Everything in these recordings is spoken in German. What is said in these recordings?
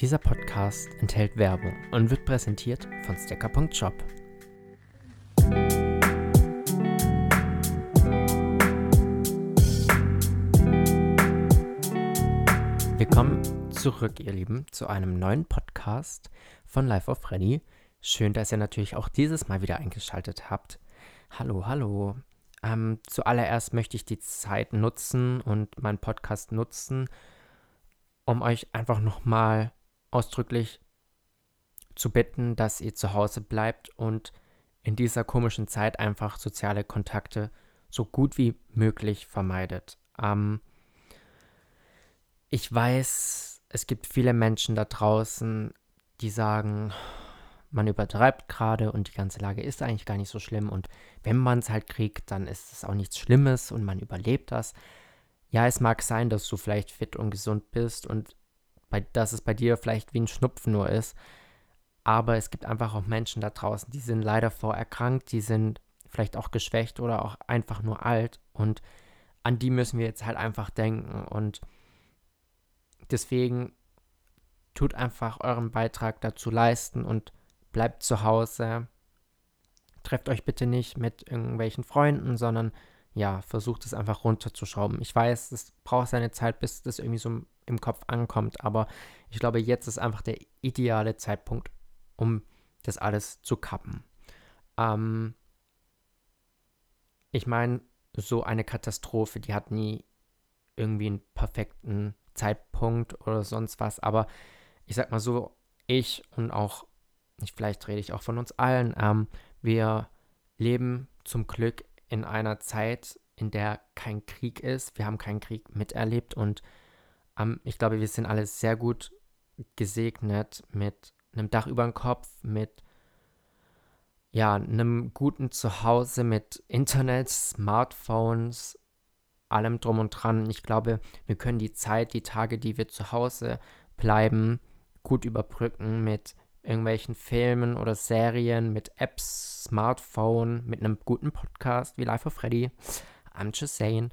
Dieser Podcast enthält Werbung und wird präsentiert von Stacker.shop. Willkommen zurück, ihr Lieben, zu einem neuen Podcast von Life of Freddy. Schön, dass ihr natürlich auch dieses Mal wieder eingeschaltet habt. Hallo, hallo. Ähm, zuallererst möchte ich die Zeit nutzen und meinen Podcast nutzen, um euch einfach nochmal ausdrücklich zu bitten, dass ihr zu Hause bleibt und in dieser komischen Zeit einfach soziale Kontakte so gut wie möglich vermeidet. Ähm, ich weiß, es gibt viele Menschen da draußen, die sagen, man übertreibt gerade und die ganze Lage ist eigentlich gar nicht so schlimm und wenn man es halt kriegt, dann ist es auch nichts Schlimmes und man überlebt das. Ja, es mag sein, dass du vielleicht fit und gesund bist und dass es bei dir vielleicht wie ein Schnupfen nur ist. Aber es gibt einfach auch Menschen da draußen, die sind leider vorerkrankt, die sind vielleicht auch geschwächt oder auch einfach nur alt. Und an die müssen wir jetzt halt einfach denken. Und deswegen tut einfach euren Beitrag dazu leisten und bleibt zu Hause. Trefft euch bitte nicht mit irgendwelchen Freunden, sondern ja, versucht es einfach runterzuschrauben. Ich weiß, es braucht seine Zeit, bis das irgendwie so im Kopf ankommt, aber ich glaube, jetzt ist einfach der ideale Zeitpunkt, um das alles zu kappen. Ähm, ich meine, so eine Katastrophe, die hat nie irgendwie einen perfekten Zeitpunkt oder sonst was, aber ich sag mal so, ich und auch, vielleicht rede ich auch von uns allen, ähm, wir leben zum Glück in einer Zeit, in der kein Krieg ist. Wir haben keinen Krieg miterlebt und ähm, ich glaube, wir sind alle sehr gut gesegnet mit einem Dach über dem Kopf, mit ja, einem guten Zuhause, mit Internet, Smartphones, allem drum und dran. Ich glaube, wir können die Zeit, die Tage, die wir zu Hause bleiben, gut überbrücken mit irgendwelchen Filmen oder Serien, mit Apps, Smartphone, mit einem guten Podcast wie Life of Freddy. I'm just saying.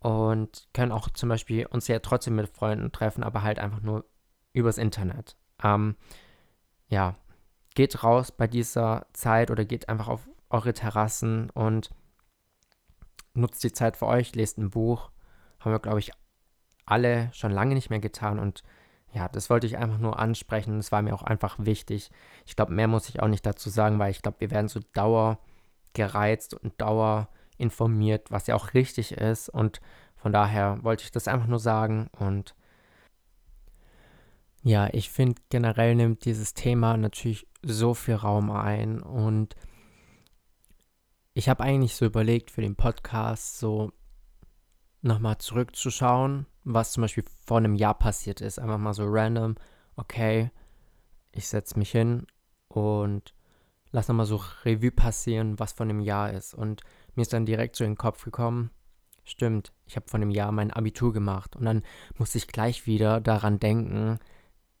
Und können auch zum Beispiel uns ja trotzdem mit Freunden treffen, aber halt einfach nur übers Internet. Ähm, ja, geht raus bei dieser Zeit oder geht einfach auf eure Terrassen und nutzt die Zeit für euch, lest ein Buch. Haben wir, glaube ich, alle schon lange nicht mehr getan und ja, das wollte ich einfach nur ansprechen. Es war mir auch einfach wichtig. Ich glaube, mehr muss ich auch nicht dazu sagen, weil ich glaube, wir werden so dauer gereizt und dauer informiert, was ja auch richtig ist. Und von daher wollte ich das einfach nur sagen. Und ja, ich finde generell nimmt dieses Thema natürlich so viel Raum ein. Und ich habe eigentlich so überlegt für den Podcast, so nochmal zurückzuschauen was zum Beispiel vor einem Jahr passiert ist. Einfach mal so random, okay, ich setze mich hin und lass nochmal so Revue passieren, was von einem Jahr ist. Und mir ist dann direkt so in den Kopf gekommen, stimmt, ich habe von einem Jahr mein Abitur gemacht. Und dann musste ich gleich wieder daran denken,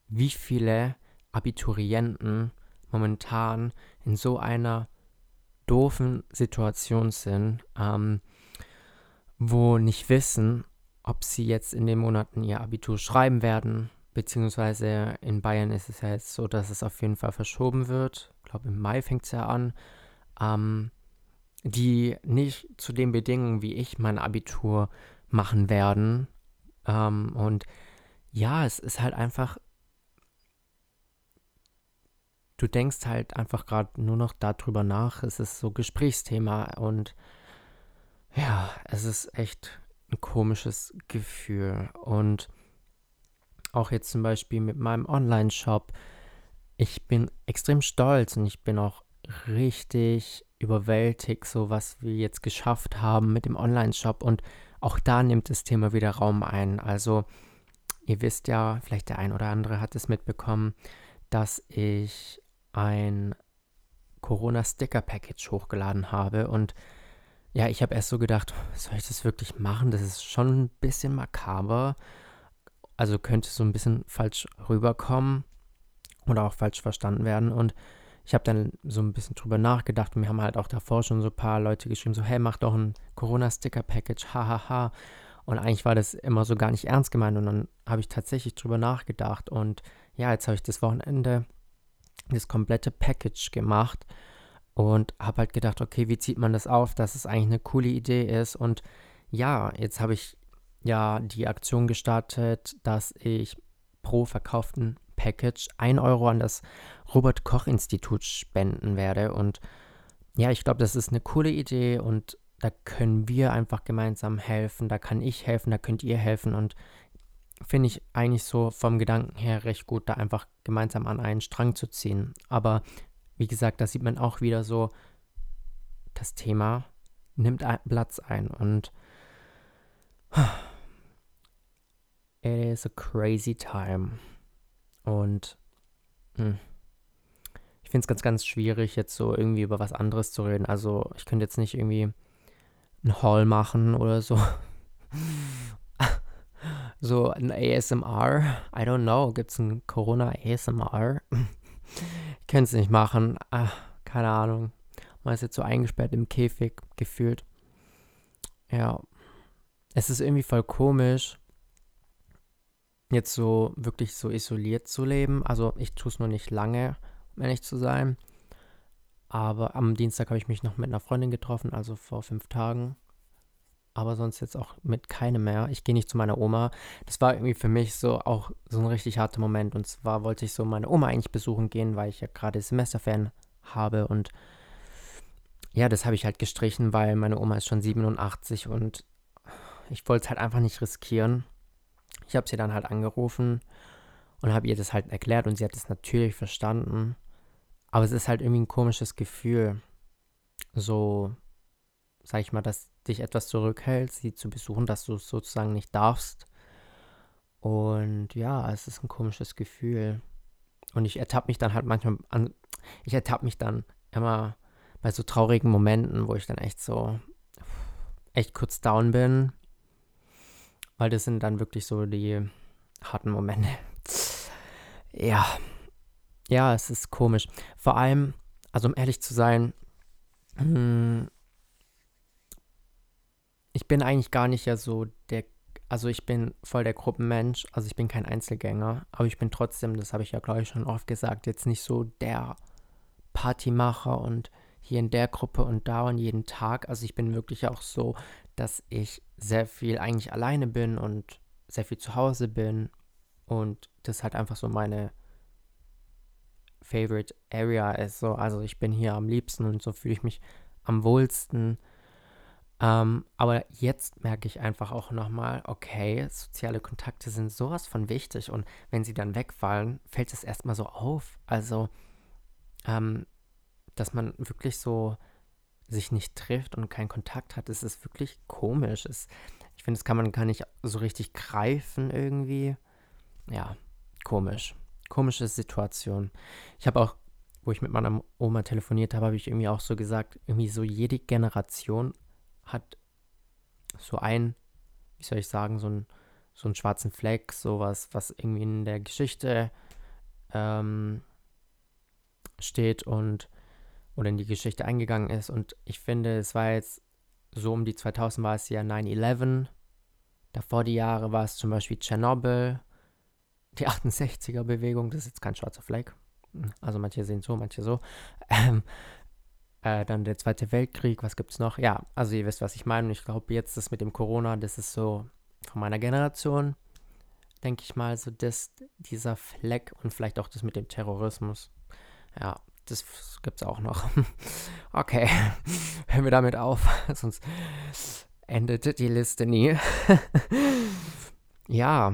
wie viele Abiturienten momentan in so einer doofen Situation sind, ähm, wo nicht wissen, ob sie jetzt in den Monaten ihr Abitur schreiben werden, beziehungsweise in Bayern ist es ja jetzt so, dass es auf jeden Fall verschoben wird. Ich glaube, im Mai fängt es ja an. Ähm, die nicht zu den Bedingungen, wie ich mein Abitur machen werden. Ähm, und ja, es ist halt einfach, du denkst halt einfach gerade nur noch darüber nach. Es ist so Gesprächsthema und ja, es ist echt ein komisches Gefühl. Und auch jetzt zum Beispiel mit meinem Online-Shop. Ich bin extrem stolz und ich bin auch richtig überwältigt, so was wir jetzt geschafft haben mit dem Online-Shop. Und auch da nimmt das Thema wieder Raum ein. Also, ihr wisst ja, vielleicht der ein oder andere hat es mitbekommen, dass ich ein Corona-Sticker-Package hochgeladen habe und ja, ich habe erst so gedacht, soll ich das wirklich machen? Das ist schon ein bisschen makaber. Also könnte so ein bisschen falsch rüberkommen oder auch falsch verstanden werden. Und ich habe dann so ein bisschen drüber nachgedacht und mir haben halt auch davor schon so ein paar Leute geschrieben, so, hey, mach doch ein Corona-Sticker-Package, hahaha. Und eigentlich war das immer so gar nicht ernst gemeint und dann habe ich tatsächlich drüber nachgedacht und ja, jetzt habe ich das Wochenende das komplette Package gemacht und habe halt gedacht, okay, wie zieht man das auf, dass es eigentlich eine coole Idee ist. Und ja, jetzt habe ich ja die Aktion gestartet, dass ich pro verkauften Package 1 Euro an das Robert Koch Institut spenden werde. Und ja, ich glaube, das ist eine coole Idee und da können wir einfach gemeinsam helfen. Da kann ich helfen, da könnt ihr helfen. Und finde ich eigentlich so vom Gedanken her recht gut, da einfach gemeinsam an einen Strang zu ziehen. Aber wie gesagt, da sieht man auch wieder so, das Thema nimmt Platz ein und it is a crazy time. Und mh, hm, ich finde es ganz, ganz schwierig, jetzt so irgendwie über was anderes zu reden. Also ich könnte jetzt nicht irgendwie ein Haul machen oder so. so ein ASMR. I don't know. Gibt es ein Corona ASMR? ich könnte es nicht machen. Ach, keine Ahnung. Man ist jetzt so eingesperrt im Käfig gefühlt. Ja. Es ist irgendwie voll komisch, jetzt so wirklich so isoliert zu leben. Also ich tue es nur nicht lange, um ehrlich zu sein. Aber am Dienstag habe ich mich noch mit einer Freundin getroffen, also vor fünf Tagen aber sonst jetzt auch mit keinem mehr. Ich gehe nicht zu meiner Oma. Das war irgendwie für mich so auch so ein richtig harter Moment. Und zwar wollte ich so meine Oma eigentlich besuchen gehen, weil ich ja gerade Semesterferien habe. Und ja, das habe ich halt gestrichen, weil meine Oma ist schon 87 und ich wollte es halt einfach nicht riskieren. Ich habe sie dann halt angerufen und habe ihr das halt erklärt und sie hat es natürlich verstanden. Aber es ist halt irgendwie ein komisches Gefühl. So, sag ich mal, dass dich etwas zurückhält, sie zu besuchen, dass du es sozusagen nicht darfst. Und ja, es ist ein komisches Gefühl. Und ich ertappe mich dann halt manchmal an, ich ertappe mich dann immer bei so traurigen Momenten, wo ich dann echt so, echt kurz down bin. Weil das sind dann wirklich so die harten Momente. Ja. Ja, es ist komisch. Vor allem, also um ehrlich zu sein, hm, ich bin eigentlich gar nicht ja so der, also ich bin voll der Gruppenmensch, also ich bin kein Einzelgänger, aber ich bin trotzdem, das habe ich ja glaube ich schon oft gesagt, jetzt nicht so der Partymacher und hier in der Gruppe und da und jeden Tag. Also ich bin wirklich auch so, dass ich sehr viel eigentlich alleine bin und sehr viel zu Hause bin und das halt einfach so meine Favorite Area ist. So, also ich bin hier am liebsten und so fühle ich mich am wohlsten. Ähm, aber jetzt merke ich einfach auch nochmal, okay, soziale Kontakte sind sowas von wichtig und wenn sie dann wegfallen, fällt es erstmal so auf. Also, ähm, dass man wirklich so sich nicht trifft und keinen Kontakt hat, ist wirklich komisch. Es, ich finde, das kann man gar nicht so richtig greifen irgendwie. Ja, komisch. Komische Situation. Ich habe auch, wo ich mit meiner Oma telefoniert habe, habe ich irgendwie auch so gesagt, irgendwie so jede Generation hat so ein, wie soll ich sagen, so, ein, so einen schwarzen Fleck, sowas, was irgendwie in der Geschichte ähm, steht und oder in die Geschichte eingegangen ist. Und ich finde, es war jetzt so um die 2000 war es ja 9-11. Davor die Jahre war es zum Beispiel Tschernobyl, die 68er-Bewegung, das ist jetzt kein schwarzer Fleck. Also manche sehen so, manche so. Ähm, äh, dann der Zweite Weltkrieg, was gibt es noch? Ja, also ihr wisst, was ich meine. Und ich glaube, jetzt das mit dem Corona, das ist so von meiner Generation, denke ich mal, so das, dieser Fleck und vielleicht auch das mit dem Terrorismus. Ja, das gibt es auch noch. okay, hören wir damit auf, sonst endet die Liste nie. ja.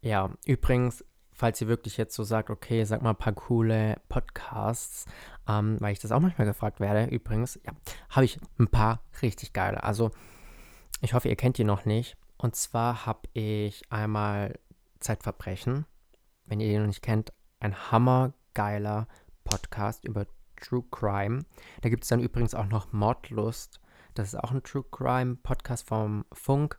Ja, übrigens, falls ihr wirklich jetzt so sagt, okay, sag mal ein paar coole Podcasts, ähm, weil ich das auch manchmal gefragt werde, übrigens, ja, habe ich ein paar richtig geile. Also, ich hoffe, ihr kennt die noch nicht. Und zwar habe ich einmal Zeitverbrechen. Wenn ihr den noch nicht kennt, ein hammergeiler Podcast über True Crime. Da gibt es dann übrigens auch noch Mordlust. Das ist auch ein True Crime Podcast vom Funk.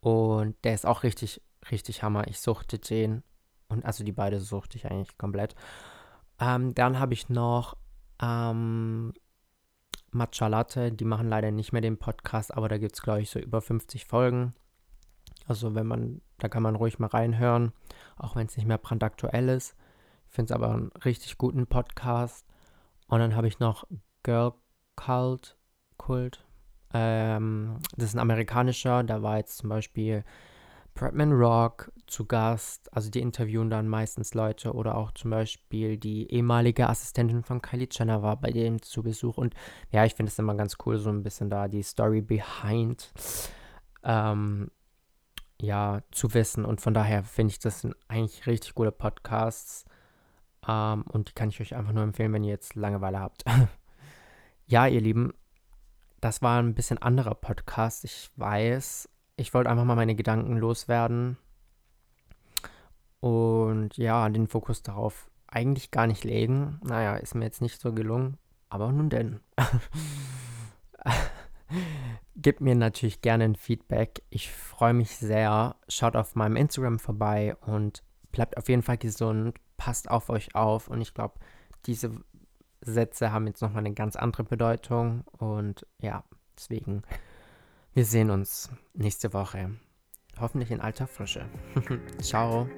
Und der ist auch richtig, richtig hammer. Ich suchte den und also die beide suchte ich eigentlich komplett. Ähm, dann habe ich noch ähm, Matcha Latte. Die machen leider nicht mehr den Podcast, aber da gibt es, glaube ich, so über 50 Folgen. Also wenn man Da kann man ruhig mal reinhören, auch wenn es nicht mehr brandaktuell ist. Finde es aber einen richtig guten Podcast. Und dann habe ich noch Girl Cult, Kult. Ähm, das ist ein amerikanischer, da war jetzt zum Beispiel Bradman Rock zu Gast. Also die interviewen dann meistens Leute oder auch zum Beispiel die ehemalige Assistentin von Kylie Jenner war bei denen zu Besuch. Und ja, ich finde es immer ganz cool, so ein bisschen da die Story behind ähm, ja, zu wissen. Und von daher finde ich, das sind eigentlich richtig gute Podcasts. Ähm, und die kann ich euch einfach nur empfehlen, wenn ihr jetzt Langeweile habt. ja, ihr Lieben, das war ein bisschen anderer Podcast. Ich weiß, ich wollte einfach mal meine Gedanken loswerden und ja, den Fokus darauf eigentlich gar nicht legen. Naja, ist mir jetzt nicht so gelungen, aber nun denn. Gebt mir natürlich gerne ein Feedback. Ich freue mich sehr. Schaut auf meinem Instagram vorbei und bleibt auf jeden Fall gesund. Passt auf euch auf. Und ich glaube, diese Sätze haben jetzt nochmal eine ganz andere Bedeutung. Und ja, deswegen wir sehen uns nächste Woche. Hoffentlich in alter Frische. Ciao.